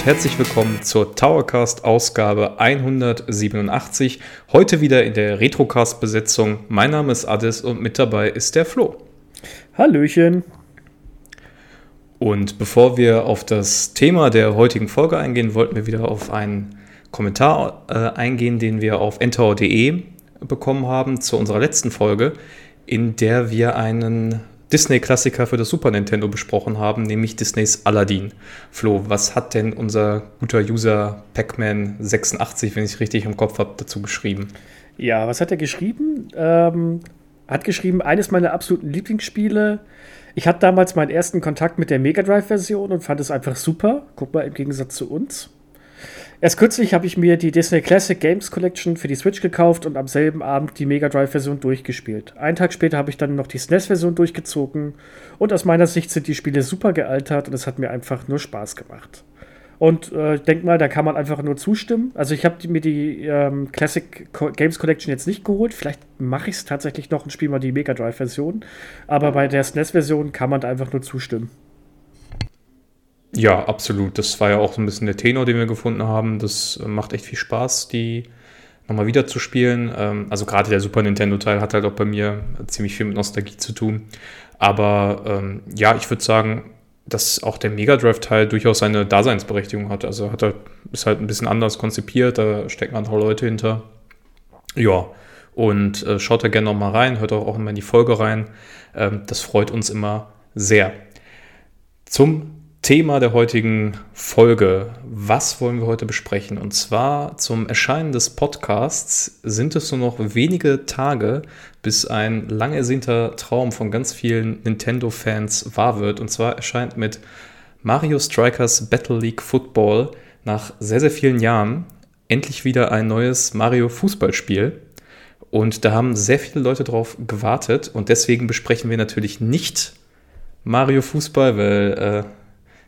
Und herzlich willkommen zur Towercast Ausgabe 187. Heute wieder in der Retrocast Besetzung. Mein Name ist Adis und mit dabei ist der Flo. Hallöchen. Und bevor wir auf das Thema der heutigen Folge eingehen, wollten wir wieder auf einen Kommentar äh, eingehen, den wir auf entau.de bekommen haben zu unserer letzten Folge, in der wir einen Disney-Klassiker für das Super Nintendo besprochen haben, nämlich Disneys Aladdin. Flo, was hat denn unser guter User Pac-Man86, wenn ich richtig im Kopf habe, dazu geschrieben? Ja, was hat er geschrieben? Ähm, hat geschrieben, eines meiner absoluten Lieblingsspiele. Ich hatte damals meinen ersten Kontakt mit der Mega Drive-Version und fand es einfach super. Guck mal, im Gegensatz zu uns. Erst kürzlich habe ich mir die Disney Classic Games Collection für die Switch gekauft und am selben Abend die Mega Drive-Version durchgespielt. Einen Tag später habe ich dann noch die SNES-Version durchgezogen und aus meiner Sicht sind die Spiele super gealtert und es hat mir einfach nur Spaß gemacht. Und äh, ich denke mal, da kann man einfach nur zustimmen. Also ich habe mir die ähm, Classic Co Games Collection jetzt nicht geholt. Vielleicht mache ich es tatsächlich noch und spiele mal die Mega Drive-Version. Aber bei der SNES-Version kann man da einfach nur zustimmen. Ja, absolut. Das war ja auch so ein bisschen der Tenor, den wir gefunden haben. Das äh, macht echt viel Spaß, die nochmal wieder zu spielen. Ähm, also gerade der Super Nintendo-Teil hat halt auch bei mir ziemlich viel mit Nostalgie zu tun. Aber ähm, ja, ich würde sagen, dass auch der Mega Drive-Teil durchaus seine Daseinsberechtigung hat. Also hat er, ist halt ein bisschen anders konzipiert, da stecken andere Leute hinter. Ja, und äh, schaut da gerne nochmal rein, hört auch, immer in die Folge rein. Ähm, das freut uns immer sehr. Zum Thema der heutigen Folge. Was wollen wir heute besprechen? Und zwar zum Erscheinen des Podcasts sind es nur noch wenige Tage, bis ein lang ersehnter Traum von ganz vielen Nintendo-Fans wahr wird. Und zwar erscheint mit Mario Strikers Battle League Football nach sehr, sehr vielen Jahren endlich wieder ein neues Mario Fußballspiel. Und da haben sehr viele Leute drauf gewartet. Und deswegen besprechen wir natürlich nicht Mario Fußball, weil äh,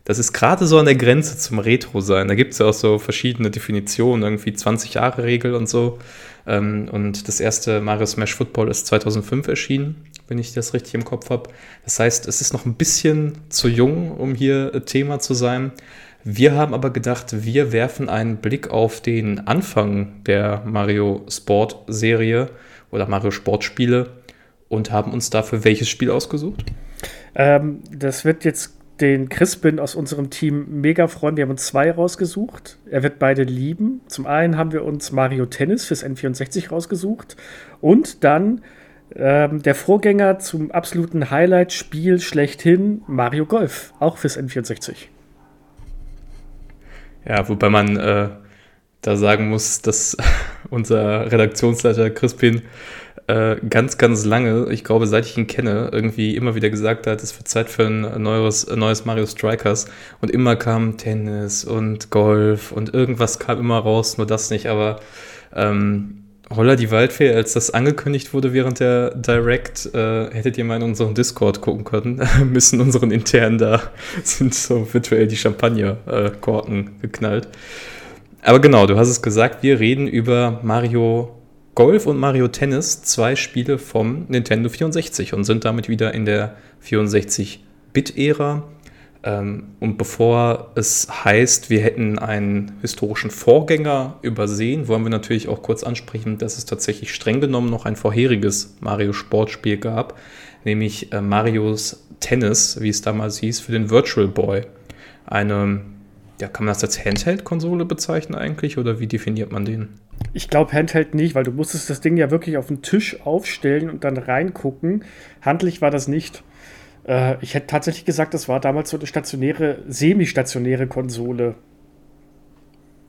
das ist gerade so an der Grenze zum Retro sein. Da gibt es ja auch so verschiedene Definitionen, irgendwie 20-Jahre-Regel und so. Ähm, und das erste Mario Smash Football ist 2005 erschienen, wenn ich das richtig im Kopf habe. Das heißt, es ist noch ein bisschen zu jung, um hier äh, Thema zu sein. Wir haben aber gedacht, wir werfen einen Blick auf den Anfang der Mario Sport Serie oder Mario Sportspiele und haben uns dafür welches Spiel ausgesucht? Ähm, das wird jetzt den Crispin aus unserem Team mega freuen. Wir haben uns zwei rausgesucht. Er wird beide lieben. Zum einen haben wir uns Mario Tennis fürs N64 rausgesucht und dann ähm, der Vorgänger zum absoluten Highlight-Spiel schlechthin, Mario Golf, auch fürs N64. Ja, wobei man äh, da sagen muss, dass unser Redaktionsleiter Crispin äh, ganz, ganz lange, ich glaube, seit ich ihn kenne, irgendwie immer wieder gesagt hat, es wird Zeit für ein neues, neues Mario Strikers. Und immer kam Tennis und Golf und irgendwas kam immer raus, nur das nicht. Aber ähm, Holla die Waldfee, als das angekündigt wurde während der Direct, äh, hättet ihr mal in unseren Discord gucken können, müssen unseren internen da sind so virtuell die Champagnerkorken äh, geknallt. Aber genau, du hast es gesagt, wir reden über Mario Golf und Mario Tennis, zwei Spiele vom Nintendo 64 und sind damit wieder in der 64-Bit-Ära. Ähm, und bevor es heißt, wir hätten einen historischen Vorgänger übersehen, wollen wir natürlich auch kurz ansprechen, dass es tatsächlich streng genommen noch ein vorheriges Mario-Sportspiel gab, nämlich äh, Marios Tennis, wie es damals hieß, für den Virtual Boy. Eine ja, kann man das als Handheld-Konsole bezeichnen eigentlich oder wie definiert man den? Ich glaube Handheld nicht, weil du musstest das Ding ja wirklich auf den Tisch aufstellen und dann reingucken. Handlich war das nicht. Äh, ich hätte tatsächlich gesagt, das war damals so eine stationäre, semi-stationäre Konsole.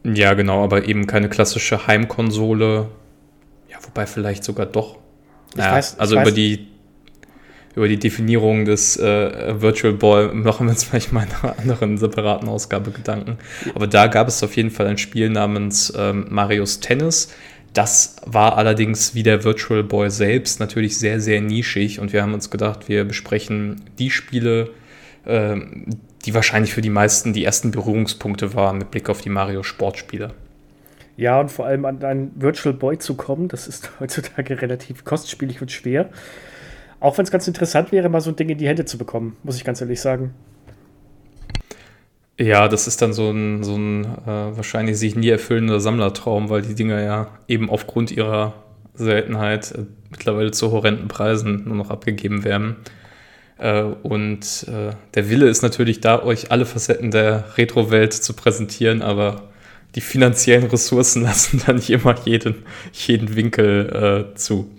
Ja, genau, aber eben keine klassische Heimkonsole. Ja, wobei vielleicht sogar doch. Naja, weiß, also über die über die Definierung des äh, Virtual Boy machen wir uns vielleicht mal in einer anderen separaten Ausgabe Gedanken. Aber da gab es auf jeden Fall ein Spiel namens ähm, Marius Tennis. Das war allerdings wie der Virtual Boy selbst natürlich sehr, sehr nischig und wir haben uns gedacht, wir besprechen die Spiele, äh, die wahrscheinlich für die meisten die ersten Berührungspunkte waren mit Blick auf die Mario Sportspiele. Ja, und vor allem an einen Virtual Boy zu kommen, das ist heutzutage relativ kostspielig und schwer. Auch wenn es ganz interessant wäre, mal so ein Ding in die Hände zu bekommen, muss ich ganz ehrlich sagen. Ja, das ist dann so ein, so ein äh, wahrscheinlich sich nie erfüllender Sammlertraum, weil die Dinger ja eben aufgrund ihrer Seltenheit äh, mittlerweile zu horrenden Preisen nur noch abgegeben werden. Äh, und äh, der Wille ist natürlich da, euch alle Facetten der Retro-Welt zu präsentieren, aber die finanziellen Ressourcen lassen dann nicht immer jeden, jeden Winkel äh, zu.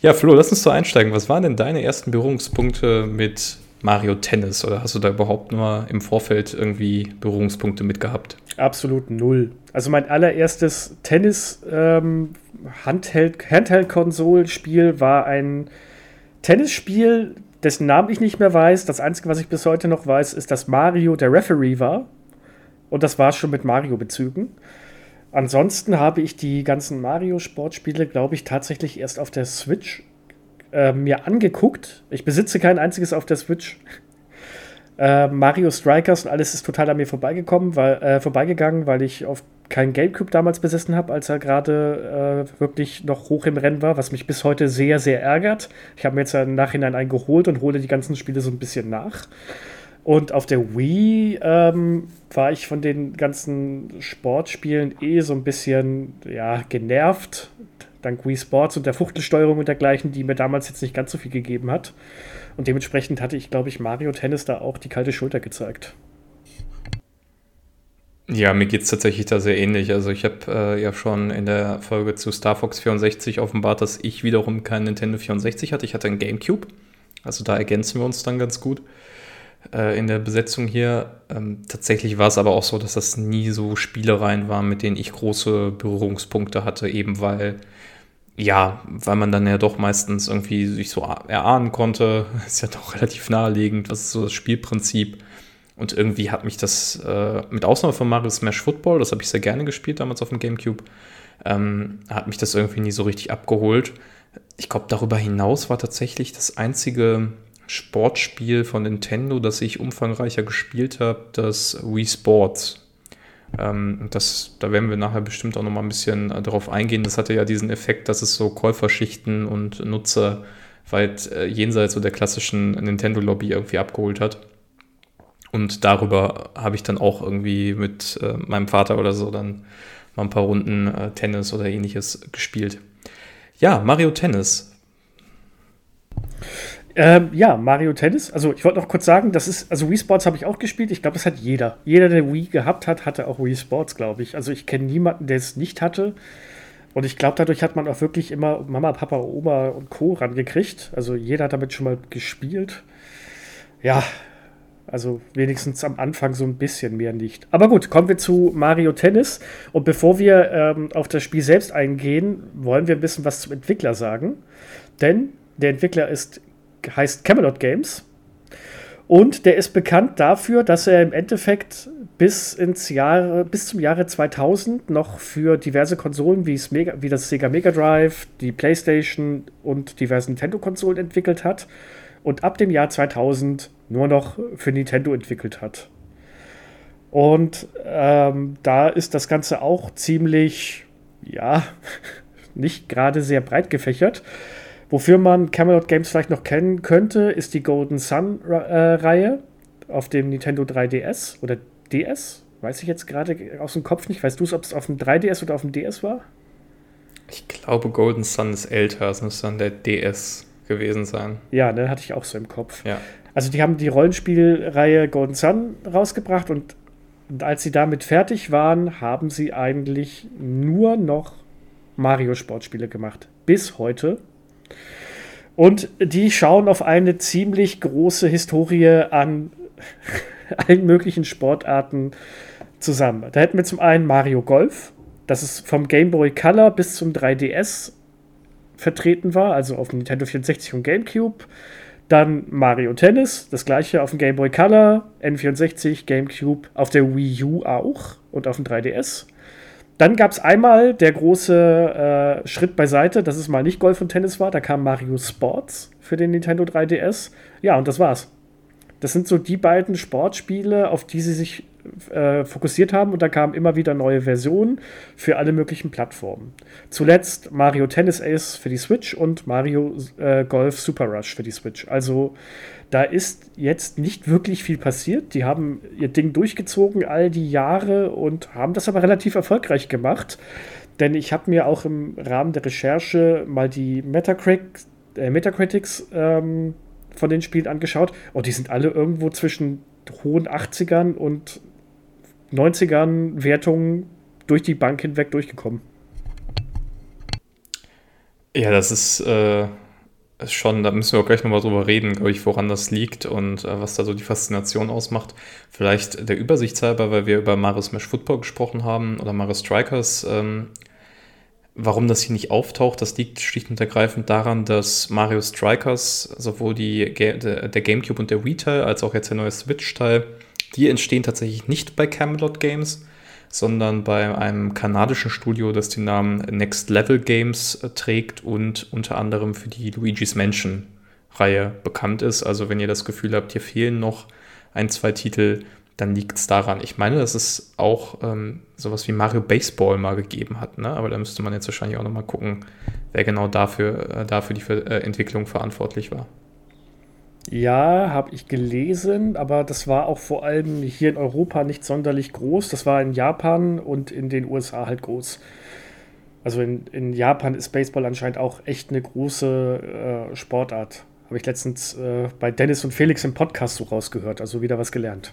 Ja, Flo, lass uns so einsteigen. Was waren denn deine ersten Berührungspunkte mit Mario Tennis oder hast du da überhaupt nur im Vorfeld irgendwie Berührungspunkte mit gehabt? Absolut null. Also mein allererstes Tennis ähm, Handheld-Konsol-Spiel war ein Tennisspiel, dessen Namen ich nicht mehr weiß. Das Einzige, was ich bis heute noch weiß, ist, dass Mario der Referee war. Und das war schon mit Mario-Bezügen. Ansonsten habe ich die ganzen Mario-Sportspiele, glaube ich, tatsächlich erst auf der Switch äh, mir angeguckt. Ich besitze kein einziges auf der Switch. Äh, Mario Strikers und alles ist total an mir vorbeigekommen, weil, äh, vorbeigegangen, weil ich auf keinen Gamecube damals besessen habe, als er gerade äh, wirklich noch hoch im Rennen war, was mich bis heute sehr, sehr ärgert. Ich habe mir jetzt im Nachhinein einen geholt und hole die ganzen Spiele so ein bisschen nach. Und auf der Wii ähm, war ich von den ganzen Sportspielen eh so ein bisschen ja, genervt, dank Wii Sports und der Fuchtelsteuerung und dergleichen, die mir damals jetzt nicht ganz so viel gegeben hat. Und dementsprechend hatte ich, glaube ich, Mario Tennis da auch die kalte Schulter gezeigt. Ja, mir geht es tatsächlich da sehr ähnlich. Also ich habe äh, ja schon in der Folge zu Star Fox 64 offenbart, dass ich wiederum keinen Nintendo 64 hatte. Ich hatte einen GameCube. Also da ergänzen wir uns dann ganz gut in der Besetzung hier. Ähm, tatsächlich war es aber auch so, dass das nie so Spielereien waren, mit denen ich große Berührungspunkte hatte, eben weil ja, weil man dann ja doch meistens irgendwie sich so erahnen konnte, ist ja doch relativ naheliegend, was ist so das Spielprinzip und irgendwie hat mich das, äh, mit Ausnahme von Mario Smash Football, das habe ich sehr gerne gespielt damals auf dem Gamecube, ähm, hat mich das irgendwie nie so richtig abgeholt. Ich glaube, darüber hinaus war tatsächlich das einzige Sportspiel von Nintendo, das ich umfangreicher gespielt habe, das Wii Sports. Ähm, das, da werden wir nachher bestimmt auch noch mal ein bisschen äh, darauf eingehen. Das hatte ja diesen Effekt, dass es so Käuferschichten und Nutzer weit äh, jenseits so der klassischen Nintendo-Lobby irgendwie abgeholt hat. Und darüber habe ich dann auch irgendwie mit äh, meinem Vater oder so dann mal ein paar Runden äh, Tennis oder ähnliches gespielt. Ja, Mario Tennis. Ähm, ja, Mario Tennis. Also ich wollte noch kurz sagen, das ist, also Wii Sports habe ich auch gespielt. Ich glaube, das hat jeder. Jeder, der Wii gehabt hat, hatte auch Wii Sports, glaube ich. Also ich kenne niemanden, der es nicht hatte. Und ich glaube, dadurch hat man auch wirklich immer Mama, Papa, Oma und Co. rangekriegt. Also jeder hat damit schon mal gespielt. Ja, also wenigstens am Anfang so ein bisschen mehr nicht. Aber gut, kommen wir zu Mario Tennis. Und bevor wir ähm, auf das Spiel selbst eingehen, wollen wir ein bisschen was zum Entwickler sagen. Denn der Entwickler ist, heißt Camelot Games. Und der ist bekannt dafür, dass er im Endeffekt bis, ins Jahr, bis zum Jahre 2000 noch für diverse Konsolen wie, Mega, wie das Sega Mega Drive, die PlayStation und diverse Nintendo-Konsolen entwickelt hat. Und ab dem Jahr 2000 nur noch für Nintendo entwickelt hat. Und ähm, da ist das Ganze auch ziemlich, ja, nicht gerade sehr breit gefächert. Wofür man Camelot Games vielleicht noch kennen könnte, ist die Golden Sun-Reihe äh, auf dem Nintendo 3DS oder DS. Weiß ich jetzt gerade aus dem Kopf nicht. Weißt du es, ob es auf dem 3DS oder auf dem DS war? Ich glaube, Golden Sun ist älter. Es müsste dann der DS gewesen sein. Ja, ne, hatte ich auch so im Kopf. Ja. Also die haben die Rollenspielreihe Golden Sun rausgebracht und, und als sie damit fertig waren, haben sie eigentlich nur noch Mario-Sportspiele gemacht. Bis heute. Und die schauen auf eine ziemlich große Historie an allen möglichen Sportarten zusammen. Da hätten wir zum einen Mario Golf, das ist vom Game Boy Color bis zum 3DS vertreten war, also auf dem Nintendo 64 und GameCube. Dann Mario Tennis, das gleiche auf dem Game Boy Color, N64, GameCube, auf der Wii U auch und auf dem 3DS. Dann gab es einmal der große äh, Schritt beiseite, dass es mal nicht Golf und Tennis war. Da kam Mario Sports für den Nintendo 3DS. Ja, und das war's. Das sind so die beiden Sportspiele, auf die sie sich äh, fokussiert haben und da kamen immer wieder neue Versionen für alle möglichen Plattformen. Zuletzt Mario Tennis Ace für die Switch und Mario äh, Golf Super Rush für die Switch. Also da ist jetzt nicht wirklich viel passiert. Die haben ihr Ding durchgezogen all die Jahre und haben das aber relativ erfolgreich gemacht. Denn ich habe mir auch im Rahmen der Recherche mal die Metacritic, äh, Metacritics ähm, von den Spielen angeschaut. Und die sind alle irgendwo zwischen hohen 80ern und 90ern Wertungen durch die Bank hinweg durchgekommen. Ja, das ist äh, schon, da müssen wir auch gleich nochmal drüber reden, glaube ich, woran das liegt und äh, was da so die Faszination ausmacht. Vielleicht der Übersichtshalber, weil wir über Mario Smash Football gesprochen haben oder Mario Strikers. Ähm, warum das hier nicht auftaucht, das liegt schlicht und ergreifend daran, dass Mario Strikers sowohl die, der GameCube und der Wii-Teil als auch jetzt der neue Switch-Teil, die entstehen tatsächlich nicht bei Camelot Games, sondern bei einem kanadischen Studio, das den Namen Next Level Games trägt und unter anderem für die Luigi's Mansion Reihe bekannt ist. Also wenn ihr das Gefühl habt, hier fehlen noch ein, zwei Titel, dann liegt es daran. Ich meine, dass es auch ähm, sowas wie Mario Baseball mal gegeben hat, ne? aber da müsste man jetzt wahrscheinlich auch nochmal gucken, wer genau dafür, äh, dafür die äh, Entwicklung verantwortlich war. Ja, habe ich gelesen, aber das war auch vor allem hier in Europa nicht sonderlich groß. Das war in Japan und in den USA halt groß. Also in, in Japan ist Baseball anscheinend auch echt eine große äh, Sportart. Habe ich letztens äh, bei Dennis und Felix im Podcast so rausgehört, also wieder was gelernt.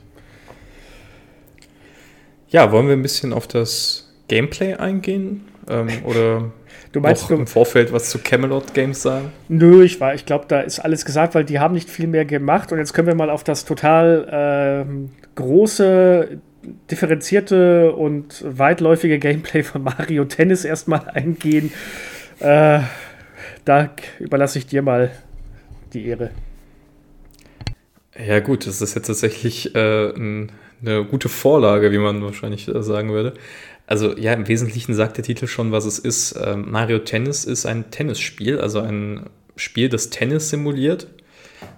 Ja, wollen wir ein bisschen auf das Gameplay eingehen? Ähm, oder du meinst noch im Vorfeld was zu Camelot Games sagen? Nö, ich, war, ich glaube, da ist alles gesagt, weil die haben nicht viel mehr gemacht. Und jetzt können wir mal auf das total äh, große, differenzierte und weitläufige Gameplay von Mario Tennis erstmal eingehen. Äh, da überlasse ich dir mal die Ehre. Ja, gut, das ist jetzt tatsächlich äh, ein eine gute Vorlage, wie man wahrscheinlich äh, sagen würde. Also ja, im Wesentlichen sagt der Titel schon, was es ist. Ähm, Mario Tennis ist ein Tennisspiel, also ein Spiel, das Tennis simuliert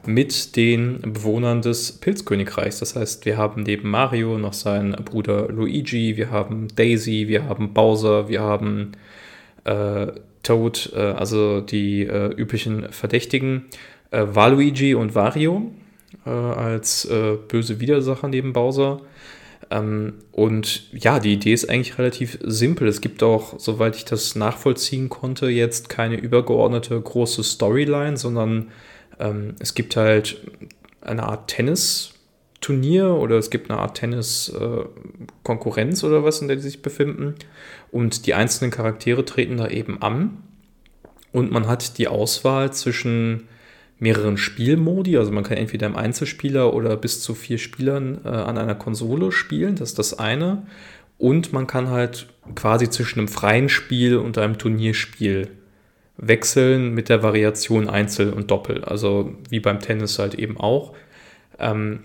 mit den Bewohnern des Pilzkönigreichs. Das heißt, wir haben neben Mario noch seinen Bruder Luigi, wir haben Daisy, wir haben Bowser, wir haben äh, Toad, äh, also die äh, üblichen Verdächtigen, äh, Waluigi und Wario äh, als äh, böse Widersacher neben Bowser. Ähm, und ja, die Idee ist eigentlich relativ simpel. Es gibt auch, soweit ich das nachvollziehen konnte, jetzt keine übergeordnete große Storyline, sondern ähm, es gibt halt eine Art Tennis-Turnier oder es gibt eine Art Tennis-Konkurrenz äh, oder was, in der die sich befinden. Und die einzelnen Charaktere treten da eben an. Und man hat die Auswahl zwischen mehreren Spielmodi. Also man kann entweder im Einzelspieler oder bis zu vier Spielern äh, an einer Konsole spielen. Das ist das eine. Und man kann halt quasi zwischen einem freien Spiel und einem Turnierspiel wechseln mit der Variation Einzel und Doppel. Also wie beim Tennis halt eben auch. Ähm,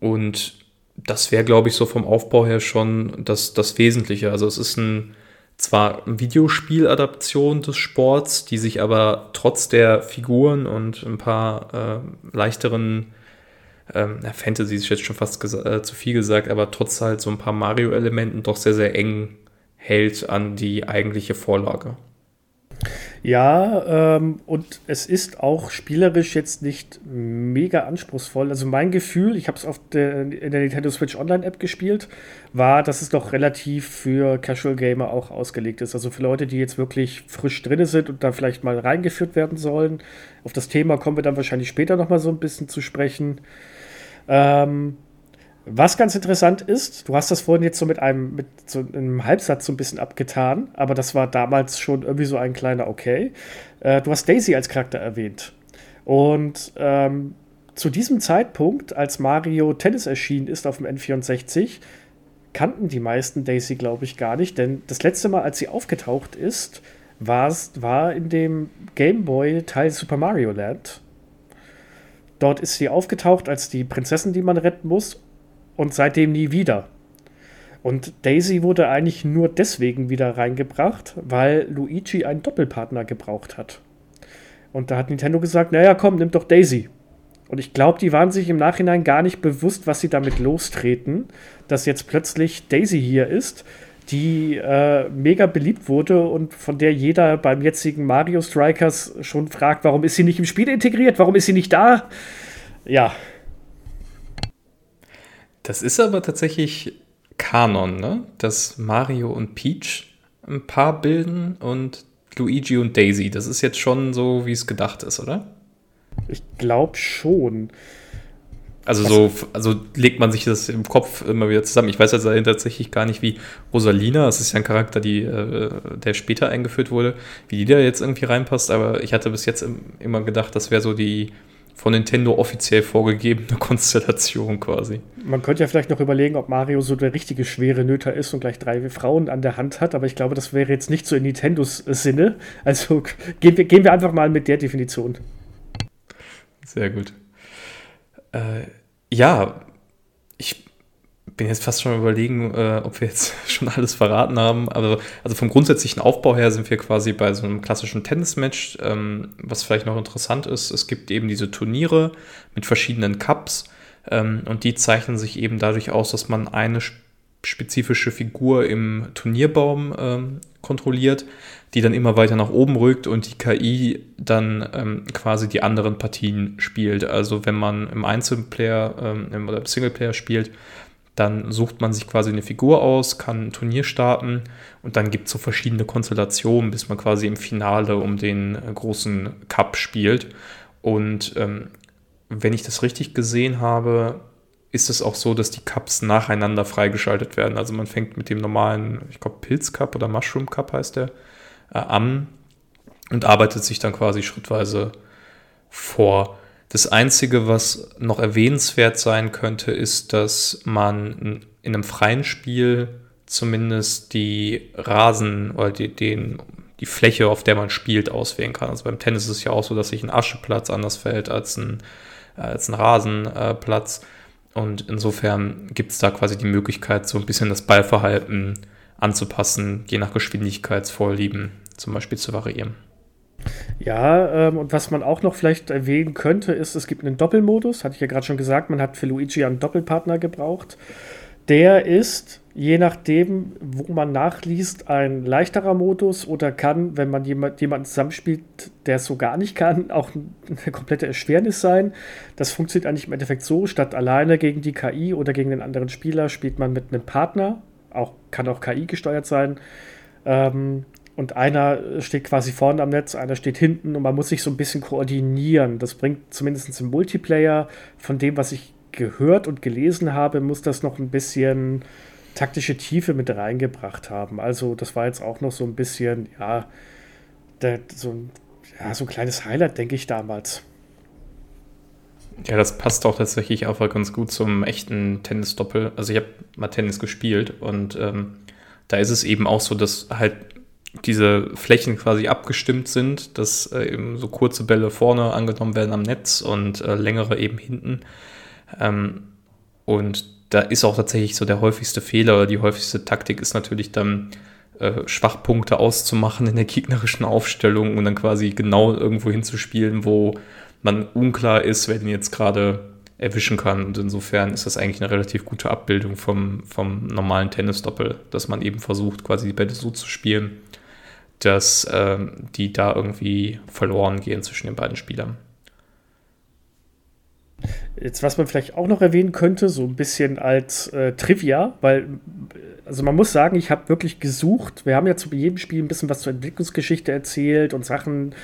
und das wäre, glaube ich, so vom Aufbau her schon das, das Wesentliche. Also es ist ein zwar Videospieladaption des Sports, die sich aber trotz der Figuren und ein paar äh, leichteren ähm, Fantasy ist jetzt schon fast äh, zu viel gesagt, aber trotz halt so ein paar Mario-Elementen doch sehr, sehr eng hält an die eigentliche Vorlage. Ja, ähm, und es ist auch spielerisch jetzt nicht mega anspruchsvoll. Also mein Gefühl, ich habe es in der Nintendo Switch Online App gespielt, war, dass es doch relativ für Casual Gamer auch ausgelegt ist. Also für Leute, die jetzt wirklich frisch drin sind und da vielleicht mal reingeführt werden sollen. Auf das Thema kommen wir dann wahrscheinlich später noch mal so ein bisschen zu sprechen. Ähm, was ganz interessant ist, du hast das vorhin jetzt so mit einem, mit so einem Halbsatz so ein bisschen abgetan, aber das war damals schon irgendwie so ein kleiner Okay. Äh, du hast Daisy als Charakter erwähnt. Und ähm, zu diesem Zeitpunkt, als Mario Tennis erschienen ist auf dem N64, kannten die meisten Daisy, glaube ich, gar nicht, denn das letzte Mal, als sie aufgetaucht ist, war in dem Game Boy Teil Super Mario Land. Dort ist sie aufgetaucht als die Prinzessin, die man retten muss und seitdem nie wieder. Und Daisy wurde eigentlich nur deswegen wieder reingebracht, weil Luigi einen Doppelpartner gebraucht hat. Und da hat Nintendo gesagt, naja, komm, nimm doch Daisy. Und ich glaube, die waren sich im Nachhinein gar nicht bewusst, was sie damit lostreten, dass jetzt plötzlich Daisy hier ist, die äh, mega beliebt wurde und von der jeder beim jetzigen Mario Strikers schon fragt, warum ist sie nicht im Spiel integriert, warum ist sie nicht da? Ja. Das ist aber tatsächlich Kanon, ne? Dass Mario und Peach ein Paar bilden und Luigi und Daisy. Das ist jetzt schon so, wie es gedacht ist, oder? Ich glaube schon. Also so, also legt man sich das im Kopf immer wieder zusammen. Ich weiß jetzt tatsächlich gar nicht, wie Rosalina, das ist ja ein Charakter, die, äh, der später eingeführt wurde, wie die da jetzt irgendwie reinpasst, aber ich hatte bis jetzt immer gedacht, das wäre so die von Nintendo offiziell vorgegebene Konstellation quasi. Man könnte ja vielleicht noch überlegen, ob Mario so der richtige schwere Nöter ist und gleich drei Frauen an der Hand hat, aber ich glaube, das wäre jetzt nicht so in Nintendos Sinne. Also gehen wir, gehen wir einfach mal mit der Definition. Sehr gut. Äh, ja, ich bin jetzt fast schon überlegen, äh, ob wir jetzt schon alles verraten haben. Aber also vom grundsätzlichen Aufbau her sind wir quasi bei so einem klassischen Tennismatch. Ähm, was vielleicht noch interessant ist, es gibt eben diese Turniere mit verschiedenen Cups. Ähm, und die zeichnen sich eben dadurch aus, dass man eine spezifische Figur im Turnierbaum ähm, kontrolliert, die dann immer weiter nach oben rückt und die KI dann ähm, quasi die anderen Partien spielt. Also wenn man im Einzelplayer ähm, oder im Singleplayer spielt, dann sucht man sich quasi eine Figur aus, kann ein Turnier starten und dann gibt es so verschiedene Konstellationen, bis man quasi im Finale um den äh, großen Cup spielt. Und ähm, wenn ich das richtig gesehen habe, ist es auch so, dass die Cups nacheinander freigeschaltet werden. Also man fängt mit dem normalen, ich glaube Pilz Cup oder Mushroom Cup heißt der, äh, an und arbeitet sich dann quasi schrittweise vor. Das Einzige, was noch erwähnenswert sein könnte, ist, dass man in einem freien Spiel zumindest die Rasen oder die, den, die Fläche, auf der man spielt, auswählen kann. Also beim Tennis ist es ja auch so, dass sich ein Ascheplatz anders fällt als ein, als ein Rasenplatz. Und insofern gibt es da quasi die Möglichkeit, so ein bisschen das Ballverhalten anzupassen, je nach Geschwindigkeitsvorlieben zum Beispiel zu variieren. Ja, ähm, und was man auch noch vielleicht erwähnen könnte, ist, es gibt einen Doppelmodus, hatte ich ja gerade schon gesagt, man hat für Luigi einen Doppelpartner gebraucht. Der ist, je nachdem, wo man nachliest, ein leichterer Modus oder kann, wenn man jemand, jemanden zusammenspielt, der es so gar nicht kann, auch eine komplette Erschwernis sein. Das funktioniert eigentlich im Endeffekt so, statt alleine gegen die KI oder gegen den anderen Spieler spielt man mit einem Partner, auch, kann auch KI gesteuert sein. Ähm, und einer steht quasi vorne am Netz, einer steht hinten und man muss sich so ein bisschen koordinieren. Das bringt zumindest im Multiplayer von dem, was ich gehört und gelesen habe, muss das noch ein bisschen taktische Tiefe mit reingebracht haben. Also das war jetzt auch noch so ein bisschen, ja, der, so, ja, so ein kleines Highlight, denke ich damals. Ja, das passt auch tatsächlich einfach ganz gut zum echten Tennis-Doppel. Also ich habe mal Tennis gespielt und ähm, da ist es eben auch so, dass halt diese Flächen quasi abgestimmt sind, dass äh, eben so kurze Bälle vorne angenommen werden am Netz und äh, längere eben hinten. Ähm, und da ist auch tatsächlich so der häufigste Fehler oder die häufigste Taktik ist natürlich dann äh, Schwachpunkte auszumachen in der gegnerischen Aufstellung und dann quasi genau irgendwo hinzuspielen, wo man unklar ist, wer den jetzt gerade erwischen kann. Und insofern ist das eigentlich eine relativ gute Abbildung vom, vom normalen Tennisdoppel, dass man eben versucht, quasi die Bälle so zu spielen, dass ähm, die da irgendwie verloren gehen zwischen den beiden Spielern. Jetzt, was man vielleicht auch noch erwähnen könnte, so ein bisschen als äh, Trivia, weil, also man muss sagen, ich habe wirklich gesucht. Wir haben ja zu jedem Spiel ein bisschen was zur Entwicklungsgeschichte erzählt und Sachen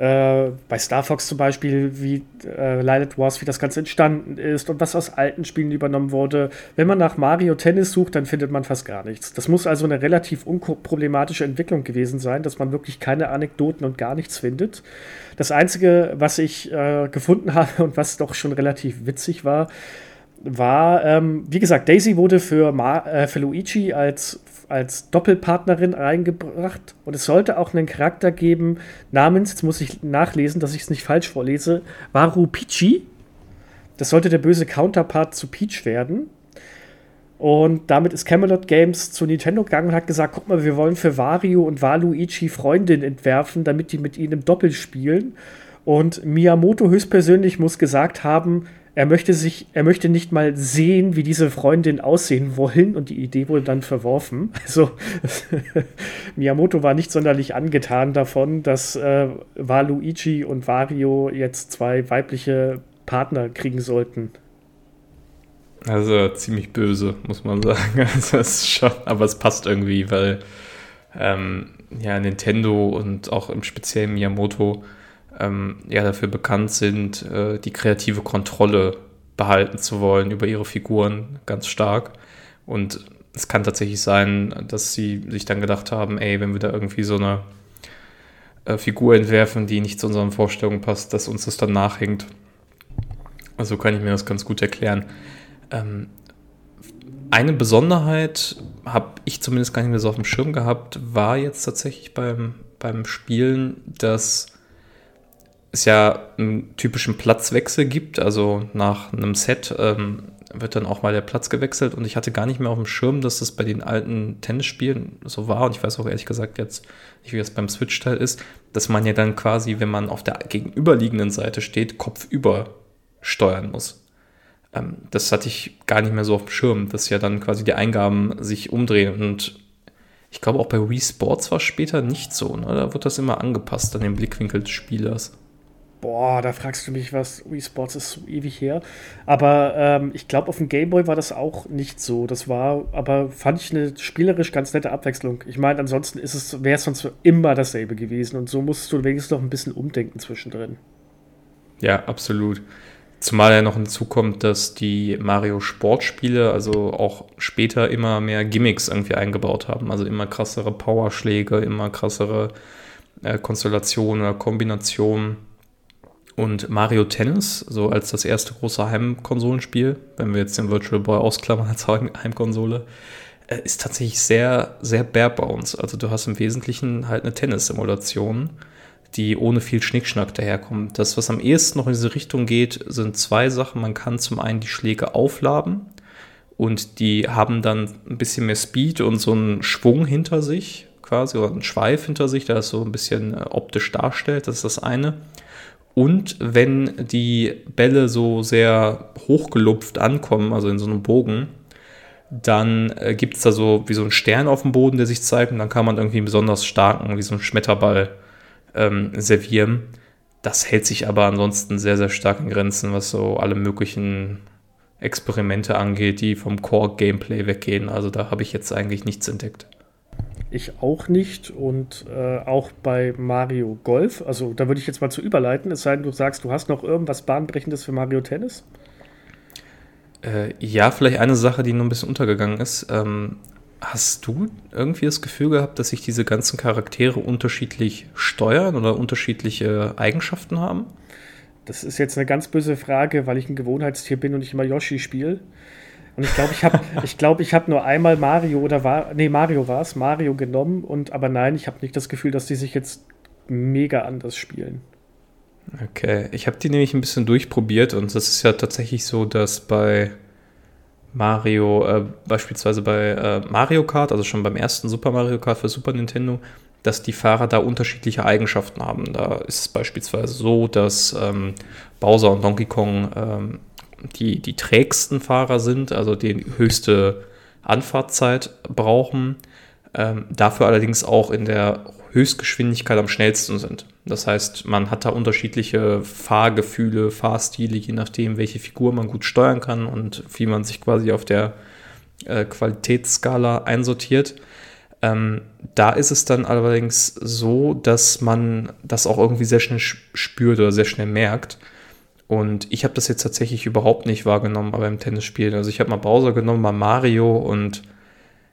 äh, bei Star Fox zum Beispiel, wie äh, Lilith Wars, wie das Ganze entstanden ist und was aus alten Spielen übernommen wurde. Wenn man nach Mario Tennis sucht, dann findet man fast gar nichts. Das muss also eine relativ unproblematische Entwicklung gewesen sein, dass man wirklich keine Anekdoten und gar nichts findet. Das Einzige, was ich äh, gefunden habe und was doch schon relativ witzig war, war, ähm, wie gesagt, Daisy wurde für, Ma äh, für Luigi als als Doppelpartnerin reingebracht und es sollte auch einen Charakter geben namens, jetzt muss ich nachlesen, dass ich es nicht falsch vorlese, Waru Pichi. Das sollte der böse Counterpart zu Peach werden. Und damit ist Camelot Games zu Nintendo gegangen und hat gesagt, guck mal, wir wollen für Wario und Waluigi Freundin entwerfen, damit die mit ihnen im Doppel spielen. Und Miyamoto höchstpersönlich muss gesagt haben, er möchte sich, er möchte nicht mal sehen, wie diese Freundin aussehen wollen und die Idee wurde dann verworfen. Also Miyamoto war nicht sonderlich angetan davon, dass äh, Waluigi und Wario jetzt zwei weibliche Partner kriegen sollten. Also ziemlich böse, muss man sagen. Also schon, aber es passt irgendwie, weil ähm, ja Nintendo und auch im speziellen Miyamoto ähm, ja dafür bekannt sind, äh, die kreative Kontrolle behalten zu wollen über ihre Figuren ganz stark. Und es kann tatsächlich sein, dass sie sich dann gedacht haben, ey, wenn wir da irgendwie so eine äh, Figur entwerfen, die nicht zu unseren Vorstellungen passt, dass uns das dann nachhängt. Also kann ich mir das ganz gut erklären. Ähm, eine Besonderheit habe ich zumindest gar nicht mehr so auf dem Schirm gehabt, war jetzt tatsächlich beim, beim Spielen, dass es ja einen typischen Platzwechsel gibt. Also nach einem Set ähm, wird dann auch mal der Platz gewechselt und ich hatte gar nicht mehr auf dem Schirm, dass das bei den alten Tennisspielen so war und ich weiß auch ehrlich gesagt jetzt nicht, wie das beim Switch-Teil ist, dass man ja dann quasi, wenn man auf der gegenüberliegenden Seite steht, kopfüber steuern muss. Ähm, das hatte ich gar nicht mehr so auf dem Schirm, dass ja dann quasi die Eingaben sich umdrehen und ich glaube auch bei Wii Sports war es später nicht so, ne? da wird das immer angepasst an den Blickwinkel des Spielers. Boah, da fragst du mich was. Wii Sports ist so ewig her. Aber ähm, ich glaube, auf dem Gameboy war das auch nicht so. Das war, aber fand ich eine spielerisch ganz nette Abwechslung. Ich meine, ansonsten ist es, wäre es sonst immer dasselbe gewesen. Und so musst du wenigstens noch ein bisschen umdenken zwischendrin. Ja, absolut. Zumal ja noch hinzukommt, dass die Mario Sportspiele, also auch später immer mehr Gimmicks irgendwie eingebaut haben. Also immer krassere Powerschläge, immer krassere äh, Konstellationen oder Kombinationen und Mario Tennis, so als das erste große Heimkonsolenspiel, wenn wir jetzt den Virtual Boy ausklammern als Heimkonsole, äh, ist tatsächlich sehr, sehr bare bones. Also du hast im Wesentlichen halt eine Tennis-Simulation, die ohne viel Schnickschnack daherkommt. Das, was am ehesten noch in diese Richtung geht, sind zwei Sachen. Man kann zum einen die Schläge aufladen und die haben dann ein bisschen mehr Speed und so einen Schwung hinter sich, quasi, oder einen Schweif hinter sich, der das so ein bisschen äh, optisch darstellt. Das ist das eine. Und wenn die Bälle so sehr hochgelupft ankommen, also in so einem Bogen, dann äh, gibt es da so wie so einen Stern auf dem Boden, der sich zeigt, und dann kann man irgendwie einen besonders starken, wie so einen Schmetterball ähm, servieren. Das hält sich aber ansonsten sehr, sehr stark in Grenzen, was so alle möglichen Experimente angeht, die vom Core-Gameplay weggehen. Also da habe ich jetzt eigentlich nichts entdeckt. Ich auch nicht und äh, auch bei Mario Golf. Also da würde ich jetzt mal zu überleiten, es sei denn, du sagst, du hast noch irgendwas Bahnbrechendes für Mario Tennis. Äh, ja, vielleicht eine Sache, die nur ein bisschen untergegangen ist. Ähm, hast du irgendwie das Gefühl gehabt, dass sich diese ganzen Charaktere unterschiedlich steuern oder unterschiedliche Eigenschaften haben? Das ist jetzt eine ganz böse Frage, weil ich ein Gewohnheitstier bin und ich immer Yoshi spiele. Und ich glaube, ich habe ich glaub, ich hab nur einmal Mario oder war, nee, Mario war es, Mario genommen und aber nein, ich habe nicht das Gefühl, dass die sich jetzt mega anders spielen. Okay, ich habe die nämlich ein bisschen durchprobiert und es ist ja tatsächlich so, dass bei Mario, äh, beispielsweise bei äh, Mario Kart, also schon beim ersten Super Mario Kart für Super Nintendo, dass die Fahrer da unterschiedliche Eigenschaften haben. Da ist es beispielsweise so, dass ähm, Bowser und Donkey Kong ähm, die, die trägsten Fahrer sind, also die höchste Anfahrtzeit brauchen, ähm, dafür allerdings auch in der Höchstgeschwindigkeit am schnellsten sind. Das heißt, man hat da unterschiedliche Fahrgefühle, Fahrstile, je nachdem, welche Figur man gut steuern kann und wie man sich quasi auf der äh, Qualitätsskala einsortiert. Ähm, da ist es dann allerdings so, dass man das auch irgendwie sehr schnell spürt oder sehr schnell merkt. Und ich habe das jetzt tatsächlich überhaupt nicht wahrgenommen beim Tennisspielen. Also ich habe mal Bowser genommen, mal Mario und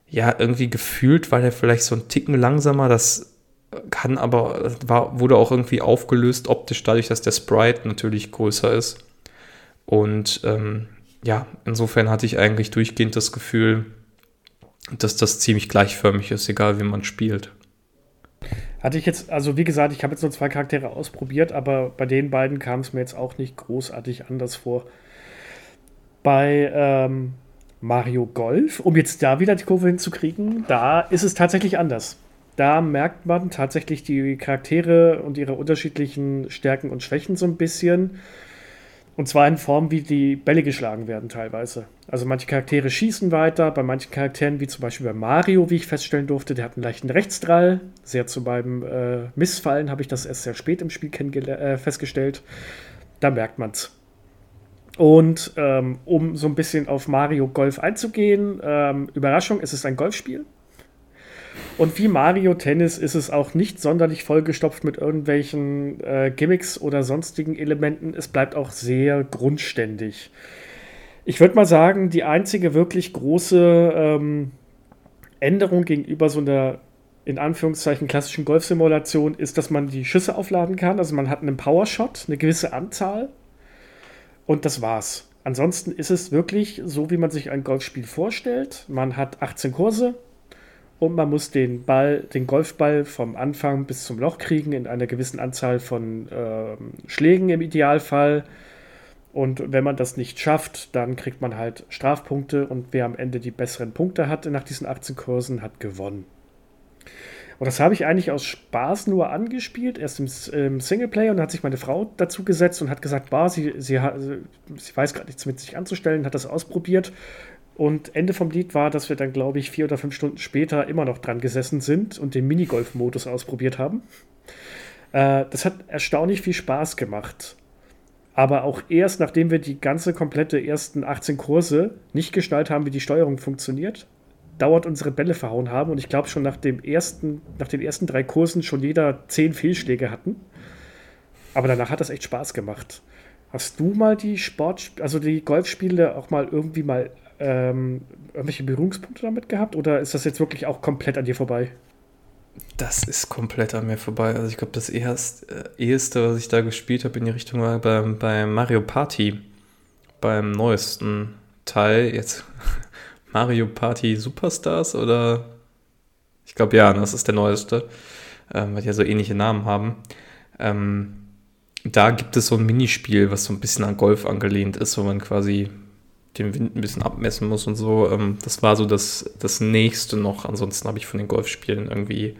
ja, irgendwie gefühlt war der vielleicht so ein Ticken langsamer. Das kann aber, war, wurde auch irgendwie aufgelöst optisch dadurch, dass der Sprite natürlich größer ist. Und ähm, ja, insofern hatte ich eigentlich durchgehend das Gefühl, dass das ziemlich gleichförmig ist, egal wie man spielt. Hatte ich jetzt, also wie gesagt, ich habe jetzt nur zwei Charaktere ausprobiert, aber bei den beiden kam es mir jetzt auch nicht großartig anders vor. Bei ähm, Mario Golf, um jetzt da wieder die Kurve hinzukriegen, da ist es tatsächlich anders. da merkt man tatsächlich die Charaktere und ihre unterschiedlichen Stärken und Schwächen so ein bisschen. Und zwar in Form, wie die Bälle geschlagen werden teilweise. Also manche Charaktere schießen weiter, bei manchen Charakteren, wie zum Beispiel bei Mario, wie ich feststellen durfte, der hat einen leichten Rechtsdrall. Sehr zu meinem äh, Missfallen habe ich das erst sehr spät im Spiel äh, festgestellt. Da merkt man es. Und ähm, um so ein bisschen auf Mario Golf einzugehen, ähm, Überraschung, es ist ein Golfspiel. Und wie Mario Tennis ist es auch nicht sonderlich vollgestopft mit irgendwelchen äh, Gimmicks oder sonstigen Elementen. Es bleibt auch sehr grundständig. Ich würde mal sagen, die einzige wirklich große ähm, Änderung gegenüber so einer in Anführungszeichen klassischen Golfsimulation ist, dass man die Schüsse aufladen kann. Also man hat einen Powershot, eine gewisse Anzahl. Und das war's. Ansonsten ist es wirklich so, wie man sich ein Golfspiel vorstellt. Man hat 18 Kurse, und man muss den Ball, den Golfball vom Anfang bis zum Loch kriegen in einer gewissen Anzahl von äh, Schlägen im Idealfall. Und wenn man das nicht schafft, dann kriegt man halt Strafpunkte und wer am Ende die besseren Punkte hatte nach diesen 18 Kursen, hat gewonnen. Und das habe ich eigentlich aus Spaß nur angespielt, erst im, im Singleplayer und dann hat sich meine Frau dazu gesetzt und hat gesagt, bah, sie, sie, sie weiß gerade nichts mit sich anzustellen, hat das ausprobiert und Ende vom Lied war, dass wir dann, glaube ich, vier oder fünf Stunden später immer noch dran gesessen sind und den Minigolf-Modus ausprobiert haben. Äh, das hat erstaunlich viel Spaß gemacht. Aber auch erst, nachdem wir die ganze komplette ersten 18 Kurse nicht gestaltet haben, wie die Steuerung funktioniert, dauert unsere Bälle verhauen haben. Und ich glaube schon nach, dem ersten, nach den ersten drei Kursen schon jeder zehn Fehlschläge hatten. Aber danach hat das echt Spaß gemacht. Hast du mal die Sport, also die Golfspiele auch mal irgendwie mal ähm, irgendwelche Berührungspunkte damit gehabt oder ist das jetzt wirklich auch komplett an dir vorbei? Das ist komplett an mir vorbei. Also ich glaube, das erst, äh, eheste, was ich da gespielt habe in die Richtung war beim, beim Mario Party, beim neuesten Teil. Jetzt Mario Party Superstars oder ich glaube ja, das ist der neueste, ähm, weil die ja so ähnliche Namen haben. Ähm, da gibt es so ein Minispiel, was so ein bisschen an Golf angelehnt ist, wo man quasi den Wind ein bisschen abmessen muss und so. Ähm, das war so das, das nächste noch. Ansonsten habe ich von den Golfspielen irgendwie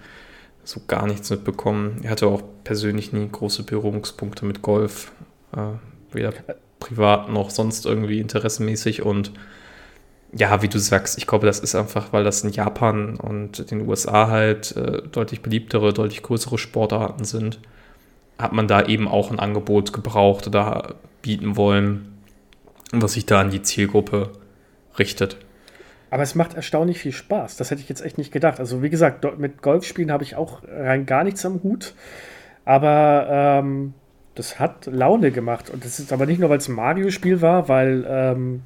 so gar nichts mitbekommen. Ich hatte auch persönlich nie große Berührungspunkte mit Golf. Äh, weder privat noch sonst irgendwie interessemäßig. Und ja, wie du sagst, ich glaube, das ist einfach, weil das in Japan und den USA halt äh, deutlich beliebtere, deutlich größere Sportarten sind, hat man da eben auch ein Angebot gebraucht oder bieten wollen, was sich da an die Zielgruppe richtet. Aber es macht erstaunlich viel Spaß. Das hätte ich jetzt echt nicht gedacht. Also, wie gesagt, mit Golfspielen habe ich auch rein gar nichts am Hut. Aber ähm, das hat Laune gemacht. Und das ist aber nicht nur, weil es ein Mario-Spiel war, weil, ähm,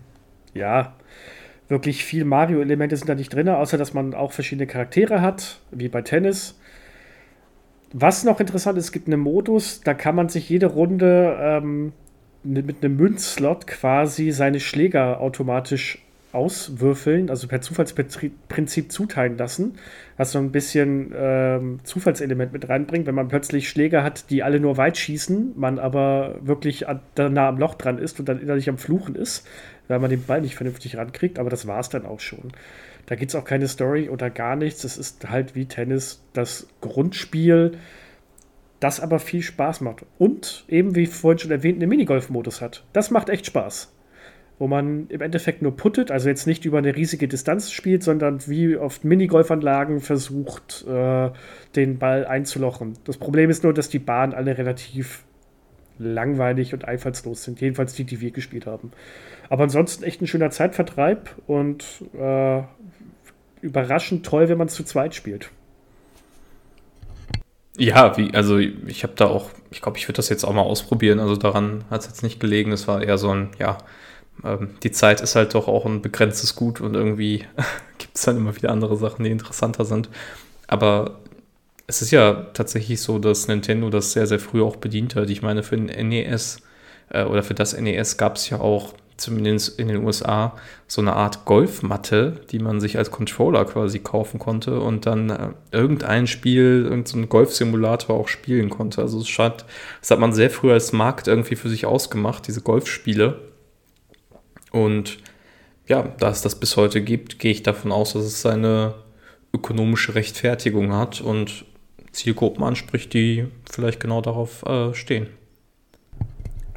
ja, wirklich viel Mario-Elemente sind da nicht drin, außer dass man auch verschiedene Charaktere hat, wie bei Tennis. Was noch interessant ist, es gibt einen Modus, da kann man sich jede Runde ähm, mit einem Münzslot quasi seine Schläger automatisch auswürfeln, also per Zufallsprinzip zuteilen lassen, was so ein bisschen ähm, Zufallselement mit reinbringt, wenn man plötzlich Schläger hat, die alle nur weit schießen, man aber wirklich an, nah am Loch dran ist und dann innerlich am Fluchen ist, weil man den Ball nicht vernünftig rankriegt, aber das war es dann auch schon. Da gibt es auch keine Story oder gar nichts, es ist halt wie Tennis das Grundspiel, das aber viel Spaß macht. Und eben, wie vorhin schon erwähnt, einen Minigolf-Modus hat. Das macht echt Spaß. Wo man im Endeffekt nur puttet, also jetzt nicht über eine riesige Distanz spielt, sondern wie auf Minigolfanlagen versucht, äh, den Ball einzulochen. Das Problem ist nur, dass die Bahnen alle relativ langweilig und einfallslos sind. Jedenfalls die, die wir gespielt haben. Aber ansonsten echt ein schöner Zeitvertreib und äh, überraschend toll, wenn man es zu zweit spielt. Ja, wie, also ich habe da auch, ich glaube, ich würde das jetzt auch mal ausprobieren. Also daran hat es jetzt nicht gelegen. Es war eher so ein, ja, ähm, die Zeit ist halt doch auch ein begrenztes Gut und irgendwie gibt es dann immer wieder andere Sachen, die interessanter sind. Aber es ist ja tatsächlich so, dass Nintendo das sehr, sehr früh auch bedient hat. Ich meine, für den NES äh, oder für das NES gab es ja auch zumindest in den USA, so eine Art Golfmatte, die man sich als Controller quasi kaufen konnte und dann äh, irgendein Spiel, irgendein Golfsimulator auch spielen konnte. Also es scheint, das hat man sehr früh als Markt irgendwie für sich ausgemacht, diese Golfspiele. Und ja, da es das bis heute gibt, gehe ich davon aus, dass es seine ökonomische Rechtfertigung hat und Zielgruppen anspricht, die vielleicht genau darauf äh, stehen.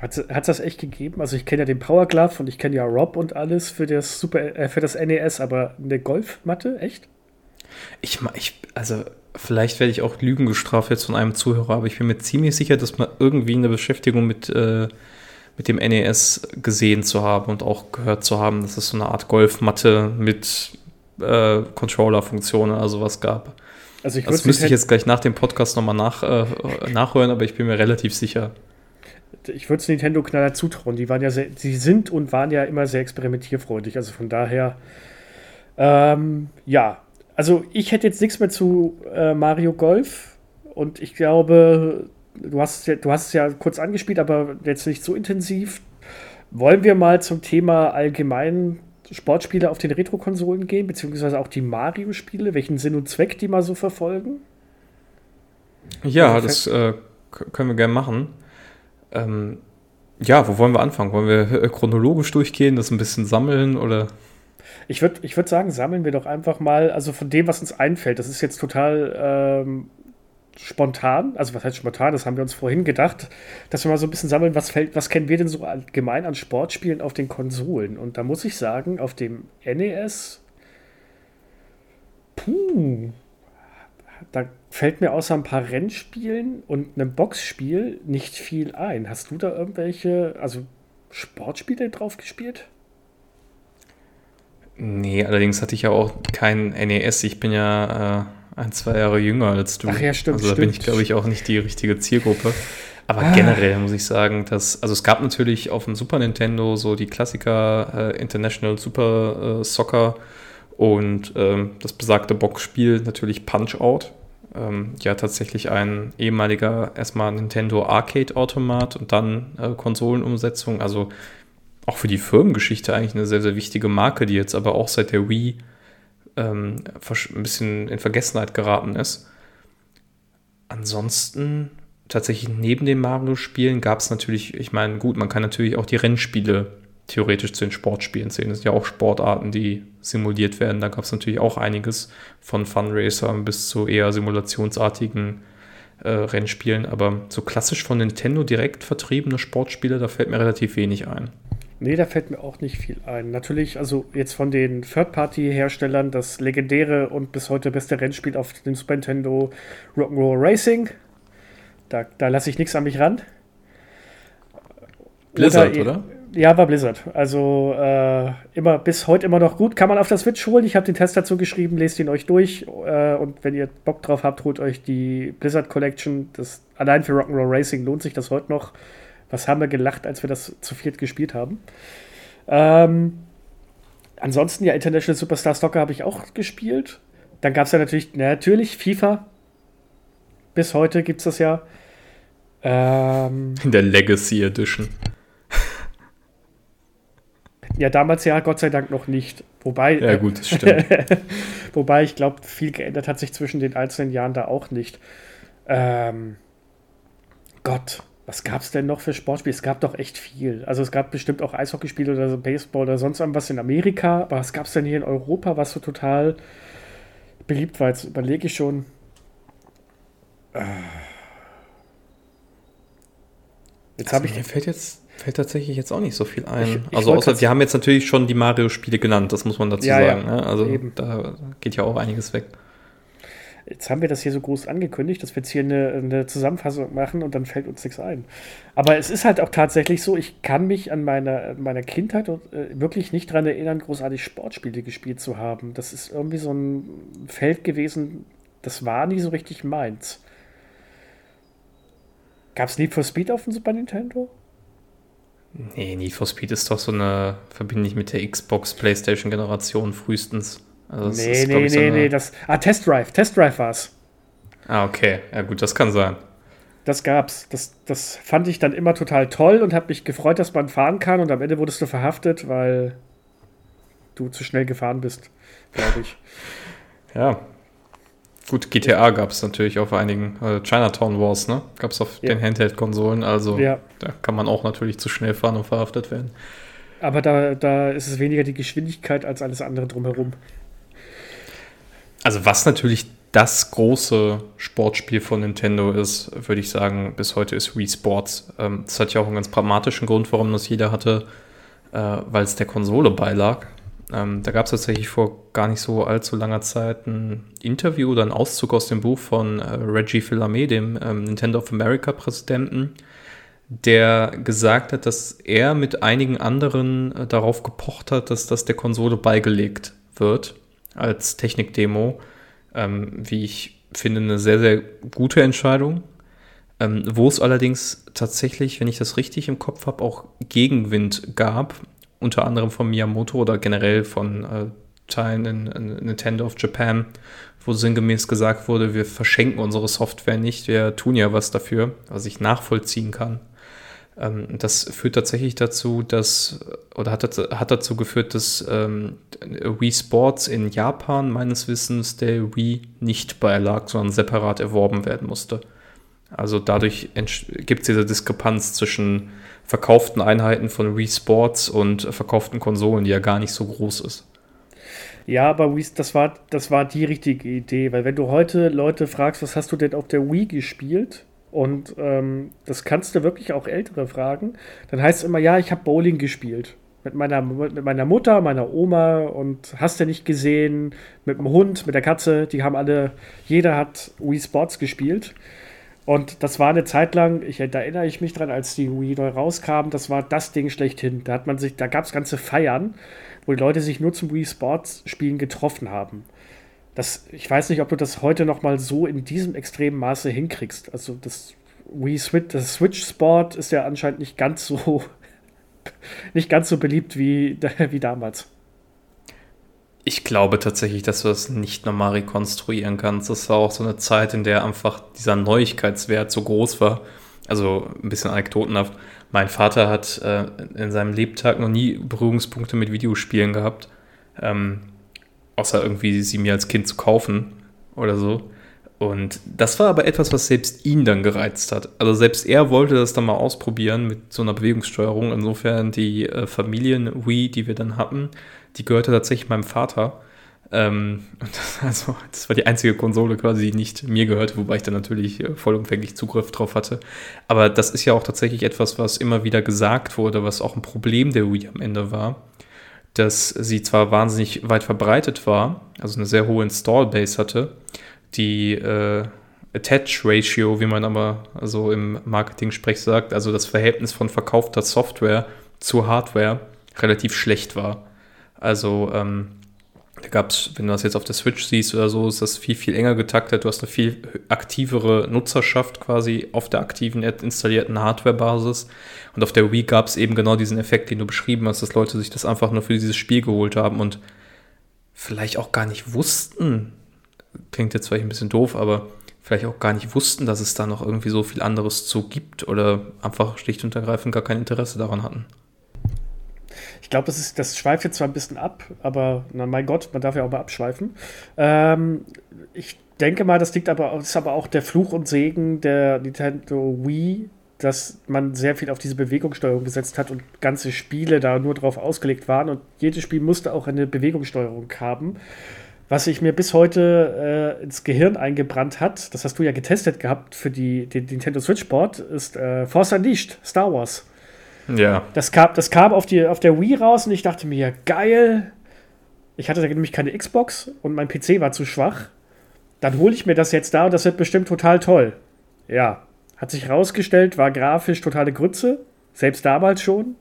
Hat es das echt gegeben? Also ich kenne ja den Power Glove und ich kenne ja Rob und alles für das Super äh, für das NES, aber eine Golfmatte, echt? Ich, ich also vielleicht werde ich auch Lügen gestraft jetzt von einem Zuhörer, aber ich bin mir ziemlich sicher, dass man irgendwie eine Beschäftigung mit, äh, mit dem NES gesehen zu haben und auch gehört zu haben, dass es so eine Art Golfmatte mit äh, Controller-Funktionen oder sowas gab. Also ich das müsste ich jetzt gleich nach dem Podcast nochmal nach, äh, nachhören, aber ich bin mir relativ sicher. Ich würde es Nintendo-Knaller zutrauen. Die waren ja sehr, sie sind und waren ja immer sehr experimentierfreundlich. Also von daher, ähm, ja, also ich hätte jetzt nichts mehr zu äh, Mario Golf und ich glaube, du hast, du hast es ja kurz angespielt, aber jetzt nicht so intensiv. Wollen wir mal zum Thema allgemein Sportspiele auf den Retro-Konsolen gehen, beziehungsweise auch die Mario-Spiele, welchen Sinn und Zweck die mal so verfolgen? Ja, das äh, können wir gerne machen. Ähm, ja, wo wollen wir anfangen? Wollen wir chronologisch durchgehen, das ein bisschen sammeln oder? Ich würde ich würd sagen, sammeln wir doch einfach mal, also von dem, was uns einfällt. Das ist jetzt total ähm, spontan, also was heißt spontan, das haben wir uns vorhin gedacht, dass wir mal so ein bisschen sammeln, was, fällt, was kennen wir denn so allgemein an Sportspielen auf den Konsolen? Und da muss ich sagen, auf dem NES, puh, da fällt mir außer ein paar Rennspielen und einem Boxspiel nicht viel ein. Hast du da irgendwelche, also Sportspiele drauf gespielt? Nee, allerdings hatte ich ja auch kein NES. Ich bin ja äh, ein, zwei Jahre jünger als du. Ach ja, stimmt. Also da stimmt. bin ich, glaube ich, auch nicht die richtige Zielgruppe. Aber ah. generell muss ich sagen, dass, also es gab natürlich auf dem Super Nintendo so die Klassiker äh, International Super äh, Soccer und ähm, das besagte Boxspiel natürlich Punch Out. Ähm, ja, tatsächlich ein ehemaliger erstmal Nintendo Arcade Automat und dann äh, Konsolenumsetzung. Also auch für die Firmengeschichte eigentlich eine sehr, sehr wichtige Marke, die jetzt aber auch seit der Wii ähm, ein bisschen in Vergessenheit geraten ist. Ansonsten, tatsächlich neben den Mario-Spielen gab es natürlich, ich meine, gut, man kann natürlich auch die Rennspiele theoretisch zu den Sportspielen zählen. Das sind ja auch Sportarten, die simuliert werden. Da gab es natürlich auch einiges von Funracern bis zu eher simulationsartigen äh, Rennspielen. Aber so klassisch von Nintendo direkt vertriebene Sportspiele, da fällt mir relativ wenig ein. Nee, da fällt mir auch nicht viel ein. Natürlich, also jetzt von den Third-Party-Herstellern das legendäre und bis heute beste Rennspiel auf dem Super Nintendo Rock'n'Roll Racing. Da, da lasse ich nichts an mich ran. Blizzard, oder? oder? Ja, war Blizzard. Also äh, immer bis heute immer noch gut. Kann man auf der Switch holen. Ich habe den Test dazu geschrieben, lest ihn euch durch. Äh, und wenn ihr Bock drauf habt, holt euch die Blizzard Collection. Das allein für Rock'n'Roll Racing lohnt sich das heute noch. Was haben wir gelacht, als wir das zu viert gespielt haben? Ähm, ansonsten, ja, International Superstar Soccer habe ich auch gespielt. Dann gab es ja natürlich, natürlich FIFA. Bis heute gibt es das ja. Ähm, In der Legacy Edition. Ja, damals ja, Gott sei Dank noch nicht. Wobei. Ja, gut, das stimmt. wobei ich glaube, viel geändert hat sich zwischen den einzelnen Jahren da auch nicht. Ähm, Gott, was gab es denn noch für Sportspiele? Es gab doch echt viel. Also es gab bestimmt auch Eishockeyspiele oder so Baseball oder sonst irgendwas in Amerika. Aber was gab es denn hier in Europa, was so total beliebt war? Jetzt überlege ich schon. Jetzt also habe ich. Mir fällt jetzt fällt tatsächlich jetzt auch nicht so viel ein. Ich, ich also außer wir haben jetzt natürlich schon die Mario-Spiele genannt, das muss man dazu ja, sagen. Ja, ne? Also eben. da geht ja auch einiges weg. Jetzt haben wir das hier so groß angekündigt, dass wir jetzt hier eine, eine, Zusammenfassung machen und dann fällt uns nichts ein. Aber es ist halt auch tatsächlich so, ich kann mich an meiner, meiner Kindheit äh, wirklich nicht daran erinnern, großartig Sportspiele gespielt zu haben. Das ist irgendwie so ein Feld gewesen, das war nie so richtig meins. Gab es Need for Speed auf dem Super Nintendo? Nee, Need for Speed ist doch so eine, verbinde ich mit der Xbox, Playstation Generation frühestens. Also nee, ist, nee, nee, so nee, das. Ah, Test Drive. Test Drive war's. Ah, okay. Ja, gut, das kann sein. Das gab's. Das, das fand ich dann immer total toll und habe mich gefreut, dass man fahren kann. Und am Ende wurdest du verhaftet, weil du zu schnell gefahren bist, glaube ich. ja. Gut, GTA gab es natürlich auf einigen. Also Chinatown Wars, ne? Gab es auf ja. den Handheld-Konsolen. Also ja. da kann man auch natürlich zu schnell fahren und verhaftet werden. Aber da, da ist es weniger die Geschwindigkeit als alles andere drumherum. Also was natürlich das große Sportspiel von Nintendo ist, würde ich sagen, bis heute ist Wii Sports. Ähm, das hat ja auch einen ganz pragmatischen Grund, warum das jeder hatte, äh, weil es der Konsole beilag. Ähm, da gab es tatsächlich vor gar nicht so allzu langer Zeit ein Interview oder einen Auszug aus dem Buch von äh, Reggie Fils-Aimé, dem ähm, Nintendo of America Präsidenten, der gesagt hat, dass er mit einigen anderen äh, darauf gepocht hat, dass das der Konsole beigelegt wird als Technikdemo. Ähm, wie ich finde, eine sehr, sehr gute Entscheidung. Ähm, wo es allerdings tatsächlich, wenn ich das richtig im Kopf habe, auch Gegenwind gab, unter anderem von Miyamoto oder generell von äh, Teilen in, in Nintendo of Japan, wo sinngemäß gesagt wurde, wir verschenken unsere Software nicht, wir tun ja was dafür, was ich nachvollziehen kann. Ähm, das führt tatsächlich dazu, dass, oder hat, hat dazu geführt, dass ähm, Wii Sports in Japan meines Wissens der Wii nicht beilag, sondern separat erworben werden musste. Also dadurch gibt es diese Diskrepanz zwischen verkauften Einheiten von Wii Sports und verkauften Konsolen, die ja gar nicht so groß ist. Ja, aber Wii, das war, das war die richtige Idee, weil wenn du heute Leute fragst, was hast du denn auf der Wii gespielt? Und ähm, das kannst du wirklich auch Ältere fragen. Dann heißt es immer, ja, ich habe Bowling gespielt. Mit meiner, mit meiner Mutter, meiner Oma und hast du nicht gesehen, mit dem Hund, mit der Katze, die haben alle, jeder hat Wii Sports gespielt. Und das war eine Zeit lang, ich, da erinnere ich mich dran, als die Wii neu rauskam, das war das Ding schlechthin. Da hat man sich, da gab es ganze Feiern, wo die Leute sich nur zum Wii Sports Spielen getroffen haben das, ich weiß nicht, ob du das heute noch mal so in diesem extremen Maße hinkriegst. Also das Wii Switch, das Switch Sport ist ja anscheinend nicht ganz so nicht ganz so beliebt wie, wie damals. Ich glaube tatsächlich, dass du das nicht nochmal rekonstruieren kannst. Das war auch so eine Zeit, in der einfach dieser Neuigkeitswert so groß war. Also ein bisschen anekdotenhaft. Mein Vater hat äh, in seinem Lebtag noch nie Berührungspunkte mit Videospielen gehabt. Ähm, außer irgendwie sie mir als Kind zu kaufen oder so. Und das war aber etwas, was selbst ihn dann gereizt hat. Also selbst er wollte das dann mal ausprobieren mit so einer Bewegungssteuerung. Insofern die äh, Familien-Wii, die wir dann hatten, die gehörte tatsächlich meinem Vater. Ähm, das, also, das war die einzige Konsole quasi, die nicht mir gehörte, wobei ich dann natürlich äh, vollumfänglich Zugriff drauf hatte. Aber das ist ja auch tatsächlich etwas, was immer wieder gesagt wurde, was auch ein Problem der Wii am Ende war dass sie zwar wahnsinnig weit verbreitet war, also eine sehr hohe Install-Base hatte, die äh, Attach-Ratio, wie man aber so im Marketing-Sprech sagt, also das Verhältnis von verkaufter Software zu Hardware relativ schlecht war. Also ähm, da gab es, wenn du das jetzt auf der Switch siehst oder so, ist das viel, viel enger getaktet. Du hast eine viel aktivere Nutzerschaft quasi auf der aktiven installierten Hardware-Basis. Und auf der Wii gab es eben genau diesen Effekt, den du beschrieben hast, dass Leute sich das einfach nur für dieses Spiel geholt haben und vielleicht auch gar nicht wussten, klingt jetzt vielleicht ein bisschen doof, aber vielleicht auch gar nicht wussten, dass es da noch irgendwie so viel anderes zu gibt oder einfach schlicht und ergreifend gar kein Interesse daran hatten. Ich glaube, das, das schweift jetzt zwar ein bisschen ab, aber na mein Gott, man darf ja auch mal abschweifen. Ähm, ich denke mal, das liegt aber, das ist aber auch der Fluch und Segen der Nintendo Wii, dass man sehr viel auf diese Bewegungssteuerung gesetzt hat und ganze Spiele da nur drauf ausgelegt waren und jedes Spiel musste auch eine Bewegungssteuerung haben. Was sich mir bis heute äh, ins Gehirn eingebrannt hat, das hast du ja getestet gehabt für die, den Nintendo Switch Board, ist äh, Force Unleashed, Star Wars. Ja. Das kam, das kam auf, die, auf der Wii raus und ich dachte mir, geil. Ich hatte nämlich keine Xbox und mein PC war zu schwach. Dann hole ich mir das jetzt da und das wird bestimmt total toll. Ja, hat sich herausgestellt, war grafisch totale Grütze. Selbst damals schon.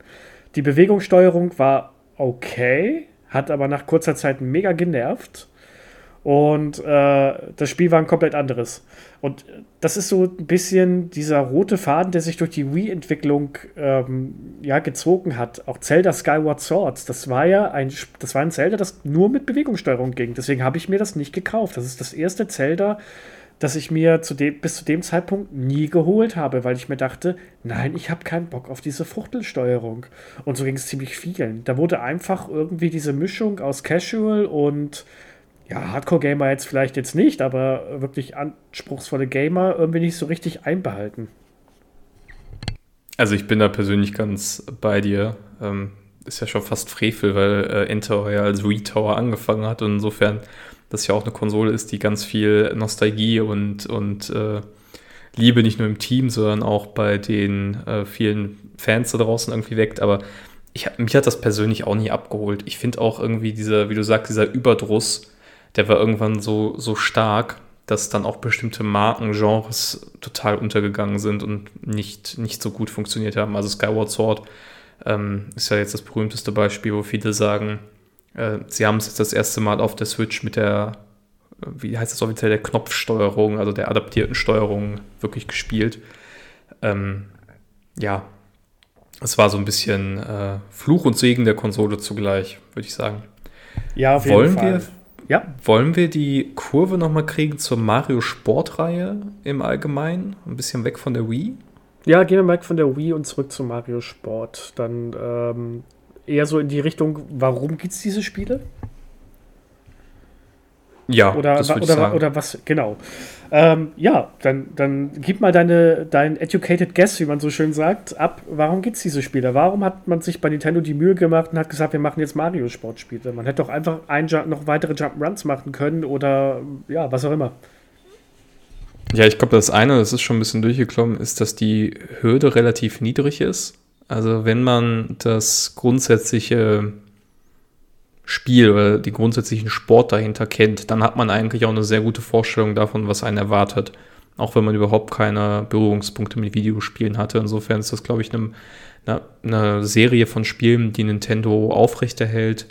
Die Bewegungssteuerung war okay, hat aber nach kurzer Zeit mega genervt. Und äh, das Spiel war ein komplett anderes. Und das ist so ein bisschen dieser rote Faden, der sich durch die Wii-Entwicklung ähm, ja, gezogen hat. Auch Zelda Skyward Swords, das war ja ein, das war ein Zelda, das nur mit Bewegungssteuerung ging. Deswegen habe ich mir das nicht gekauft. Das ist das erste Zelda, das ich mir zu dem, bis zu dem Zeitpunkt nie geholt habe, weil ich mir dachte, nein, ich habe keinen Bock auf diese Fuchtelsteuerung. Und so ging es ziemlich vielen. Da wurde einfach irgendwie diese Mischung aus Casual und ja, Hardcore-Gamer jetzt vielleicht jetzt nicht, aber wirklich anspruchsvolle Gamer irgendwie nicht so richtig einbehalten. Also ich bin da persönlich ganz bei dir. Ähm, ist ja schon fast Frevel, weil äh, Enter ja als Retower angefangen hat und insofern das ja auch eine Konsole ist, die ganz viel Nostalgie und, und äh, Liebe nicht nur im Team, sondern auch bei den äh, vielen Fans da draußen irgendwie weckt. Aber ich, mich hat das persönlich auch nie abgeholt. Ich finde auch irgendwie dieser, wie du sagst, dieser Überdruss, der war irgendwann so, so stark, dass dann auch bestimmte Marken, Genres total untergegangen sind und nicht, nicht so gut funktioniert haben. Also Skyward Sword ähm, ist ja jetzt das berühmteste Beispiel, wo viele sagen, äh, sie haben es jetzt das erste Mal auf der Switch mit der, äh, wie heißt das offiziell, der Knopfsteuerung, also der adaptierten Steuerung wirklich gespielt. Ähm, ja, es war so ein bisschen äh, Fluch und Segen der Konsole zugleich, würde ich sagen. Ja, auf Wollen jeden Fall. wir Ja, wollen wir die Kurve nochmal kriegen zur Mario Sportreihe im Allgemeinen? Ein bisschen weg von der Wii? ja, gehen wir mal von der Wii und zurück zu Mario Sport. Dann ähm, eher so in die Richtung, warum gibt es diese Spiele? Ja, Oder, das oder, sagen. oder was, genau. Ähm, ja, dann, dann gib mal deine, dein educated guess, wie man so schön sagt, ab. Warum gibt es diese Spiele? Warum hat man sich bei Nintendo die Mühe gemacht und hat gesagt, wir machen jetzt Mario-Sportspiele? Man hätte doch einfach ein, noch weitere Jump'n'Runs machen können oder ja, was auch immer. Ja, ich glaube, das eine, das ist schon ein bisschen durchgeklommen, ist, dass die Hürde relativ niedrig ist. Also wenn man das grundsätzliche Spiel oder den grundsätzlichen Sport dahinter kennt, dann hat man eigentlich auch eine sehr gute Vorstellung davon, was einen erwartet. Auch wenn man überhaupt keine Berührungspunkte mit Videospielen hatte. Insofern ist das, glaube ich, eine, eine, Serie von Spielen, die Nintendo aufrechterhält,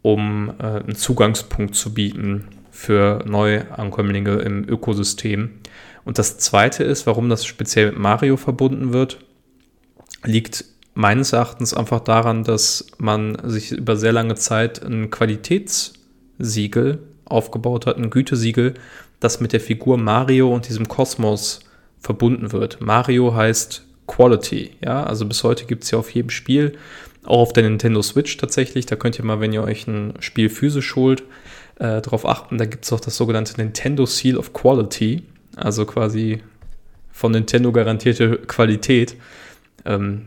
um äh, einen Zugangspunkt zu bieten für Neuankömmlinge im Ökosystem. Und das Zweite ist, warum das speziell mit Mario verbunden wird, liegt meines Erachtens einfach daran, dass man sich über sehr lange Zeit ein Qualitätssiegel aufgebaut hat, ein Gütesiegel, das mit der Figur Mario und diesem Kosmos verbunden wird. Mario heißt Quality, ja, also bis heute gibt es ja auf jedem Spiel, auch auf der Nintendo Switch tatsächlich, da könnt ihr mal, wenn ihr euch ein Spiel physisch holt, äh, darauf achten, da gibt es auch das sogenannte Nintendo Seal of Quality, also quasi von Nintendo garantierte Qualität. Ähm,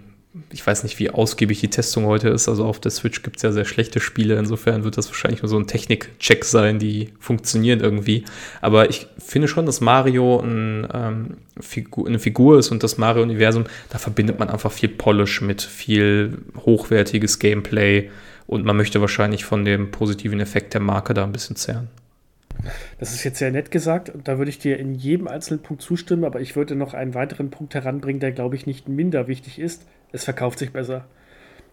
ich weiß nicht, wie ausgiebig die Testung heute ist. Also auf der Switch gibt es ja sehr schlechte Spiele. Insofern wird das wahrscheinlich nur so ein Technik-Check sein, die funktionieren irgendwie. Aber ich finde schon, dass Mario ein, ähm, Figur, eine Figur ist und das Mario-Universum, da verbindet man einfach viel Polish mit viel hochwertiges Gameplay. Und man möchte wahrscheinlich von dem positiven Effekt der Marke da ein bisschen zehren. Das ist jetzt sehr nett gesagt und da würde ich dir in jedem einzelnen Punkt zustimmen, aber ich würde noch einen weiteren Punkt heranbringen, der, glaube ich, nicht minder wichtig ist. Es verkauft sich besser.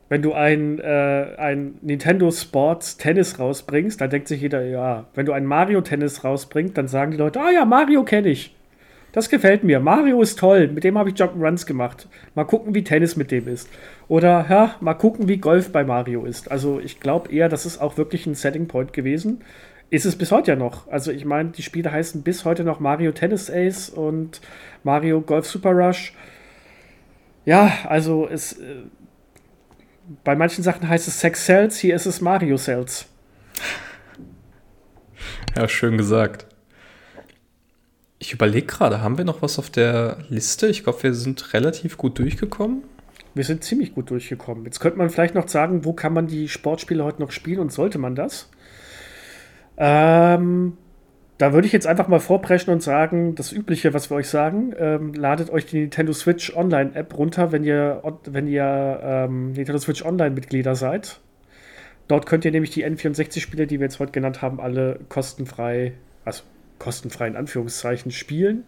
Wenn du ein, äh, ein Nintendo Sports Tennis rausbringst, dann denkt sich jeder, ja, wenn du ein Mario Tennis rausbringst, dann sagen die Leute, ah ja, Mario kenne ich. Das gefällt mir. Mario ist toll. Mit dem habe ich Jump'n'Runs gemacht. Mal gucken, wie Tennis mit dem ist. Oder, ja, mal gucken, wie Golf bei Mario ist. Also ich glaube eher, das ist auch wirklich ein Setting Point gewesen. Ist es bis heute ja noch. Also ich meine, die Spiele heißen bis heute noch Mario Tennis Ace und Mario Golf Super Rush. Ja, also es. Äh, bei manchen Sachen heißt es Sex Cells, hier ist es Mario Cells. Ja, schön gesagt. Ich überlege gerade, haben wir noch was auf der Liste? Ich glaube, wir sind relativ gut durchgekommen. Wir sind ziemlich gut durchgekommen. Jetzt könnte man vielleicht noch sagen, wo kann man die Sportspiele heute noch spielen und sollte man das? Ähm, da würde ich jetzt einfach mal vorpreschen und sagen, das Übliche, was wir euch sagen, ähm, ladet euch die Nintendo Switch Online App runter, wenn ihr, wenn ihr ähm, Nintendo Switch Online Mitglieder seid. Dort könnt ihr nämlich die N64-Spiele, die wir jetzt heute genannt haben, alle kostenfrei, also kostenfrei in Anführungszeichen, spielen.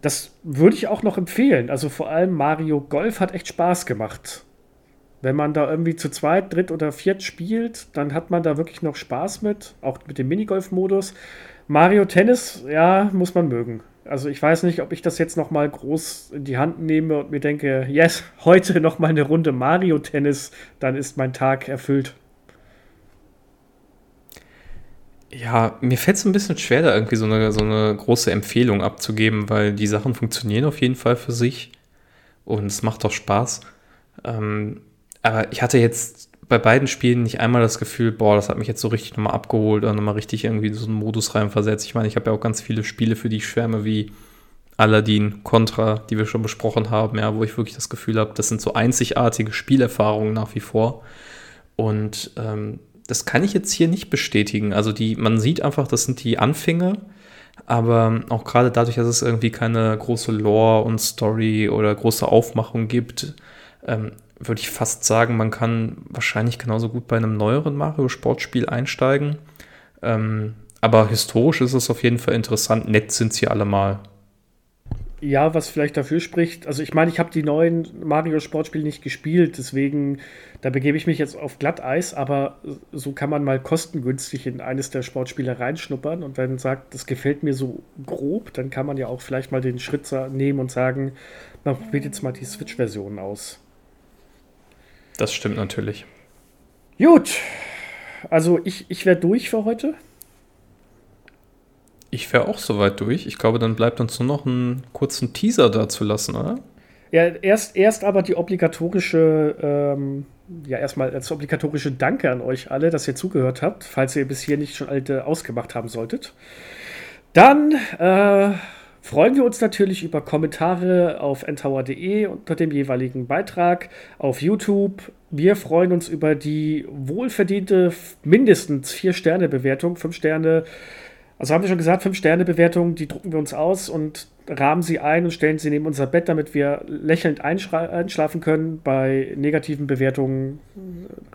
Das würde ich auch noch empfehlen. Also vor allem Mario Golf hat echt Spaß gemacht. Wenn man da irgendwie zu zweit, dritt oder viert spielt, dann hat man da wirklich noch Spaß mit, auch mit dem Minigolf-Modus. Mario Tennis, ja, muss man mögen. Also ich weiß nicht, ob ich das jetzt noch mal groß in die Hand nehme und mir denke, yes, heute noch mal eine Runde Mario Tennis, dann ist mein Tag erfüllt. Ja, mir fällt es ein bisschen schwer, da irgendwie so eine, so eine große Empfehlung abzugeben, weil die Sachen funktionieren auf jeden Fall für sich und es macht auch Spaß. Ähm, aber ich hatte jetzt bei beiden Spielen nicht einmal das Gefühl, boah, das hat mich jetzt so richtig nochmal abgeholt oder nochmal richtig irgendwie in so einen Modus reinversetzt. Ich meine, ich habe ja auch ganz viele Spiele, für die ich schwärme, wie Aladdin, Contra, die wir schon besprochen haben, ja, wo ich wirklich das Gefühl habe, das sind so einzigartige Spielerfahrungen nach wie vor. Und ähm, das kann ich jetzt hier nicht bestätigen. Also die, man sieht einfach, das sind die Anfänge, aber auch gerade dadurch, dass es irgendwie keine große Lore und Story oder große Aufmachung gibt, ähm, würde ich fast sagen, man kann wahrscheinlich genauso gut bei einem neueren Mario-Sportspiel einsteigen. Ähm, aber historisch ist es auf jeden Fall interessant. Nett sind sie alle mal. Ja, was vielleicht dafür spricht, also ich meine, ich habe die neuen Mario-Sportspiele nicht gespielt, deswegen, da begebe ich mich jetzt auf Glatteis, aber so kann man mal kostengünstig in eines der Sportspiele reinschnuppern und wenn man sagt, das gefällt mir so grob, dann kann man ja auch vielleicht mal den Schritt nehmen und sagen, man probiert jetzt mal die Switch-Version aus. Das stimmt natürlich. Gut, also ich, ich wäre durch für heute. Ich wäre auch soweit durch. Ich glaube, dann bleibt uns nur noch einen kurzen Teaser dazu lassen, oder? Ja, erst, erst aber die obligatorische, ähm, ja, erstmal das obligatorische Danke an euch alle, dass ihr zugehört habt, falls ihr bis hier nicht schon alte ausgemacht haben solltet. Dann äh, freuen wir uns natürlich über Kommentare auf ntower.de unter dem jeweiligen Beitrag, auf YouTube. Wir freuen uns über die wohlverdiente mindestens 4-Sterne-Bewertung, 5 Sterne. Also haben wir schon gesagt, 5-Sterne-Bewertungen, die drucken wir uns aus und rahmen sie ein und stellen sie neben unser Bett, damit wir lächelnd einschlafen können. Bei negativen Bewertungen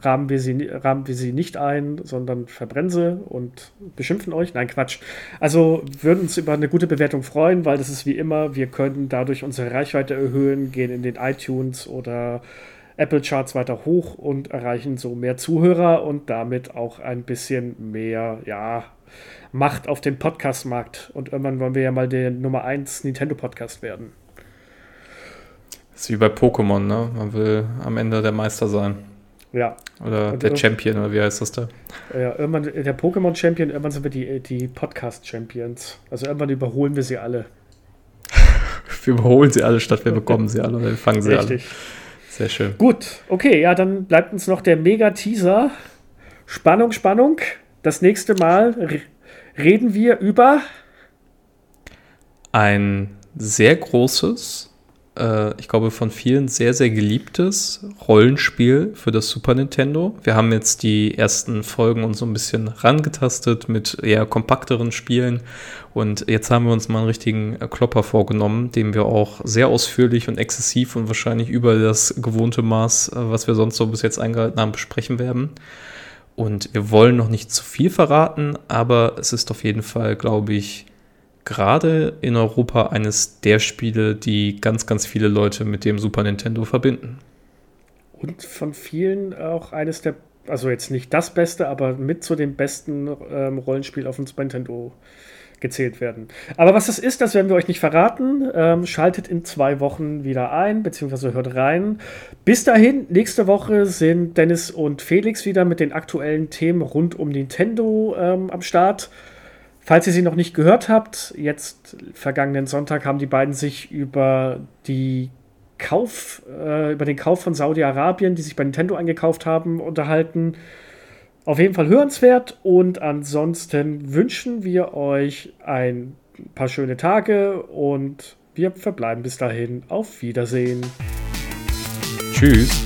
rahmen wir, sie, rahmen wir sie nicht ein, sondern verbrennen sie und beschimpfen euch. Nein, Quatsch. Also würden uns über eine gute Bewertung freuen, weil das ist wie immer, wir können dadurch unsere Reichweite erhöhen, gehen in den iTunes oder Apple Charts weiter hoch und erreichen so mehr Zuhörer und damit auch ein bisschen mehr, ja, Macht auf dem Podcast-Markt. Und irgendwann wollen wir ja mal der Nummer 1 Nintendo-Podcast werden. Das ist wie bei Pokémon, ne? Man will am Ende der Meister sein. Ja. Oder und der Champion, oder wie heißt das da? Ja, irgendwann der Pokémon-Champion, irgendwann sind wir die, die Podcast-Champions. Also irgendwann überholen wir sie alle. wir überholen sie alle, statt wir bekommen sie alle oder wir fangen sie Richtig. alle. Sehr schön. Gut, okay, ja, dann bleibt uns noch der Mega-Teaser. Spannung, Spannung. Das nächste Mal reden wir über ein sehr großes, äh, ich glaube von vielen sehr, sehr geliebtes Rollenspiel für das Super Nintendo. Wir haben jetzt die ersten Folgen uns so ein bisschen rangetastet mit eher kompakteren Spielen und jetzt haben wir uns mal einen richtigen Klopper vorgenommen, den wir auch sehr ausführlich und exzessiv und wahrscheinlich über das gewohnte Maß, äh, was wir sonst so bis jetzt eingehalten haben, besprechen werden. Und wir wollen noch nicht zu viel verraten, aber es ist auf jeden Fall, glaube ich, gerade in Europa eines der Spiele, die ganz, ganz viele Leute mit dem Super Nintendo verbinden. Und von vielen auch eines der, also jetzt nicht das Beste, aber mit zu den besten ähm, Rollenspiel auf dem Super Nintendo gezählt werden. Aber was das ist, das werden wir euch nicht verraten. Ähm, schaltet in zwei Wochen wieder ein, beziehungsweise hört rein. Bis dahin, nächste Woche sind Dennis und Felix wieder mit den aktuellen Themen rund um Nintendo ähm, am Start. Falls ihr sie noch nicht gehört habt, jetzt vergangenen Sonntag haben die beiden sich über die Kauf, äh, über den Kauf von Saudi-Arabien, die sich bei Nintendo eingekauft haben, unterhalten auf jeden Fall hörenswert und ansonsten wünschen wir euch ein paar schöne Tage und wir verbleiben bis dahin. Auf Wiedersehen. Tschüss.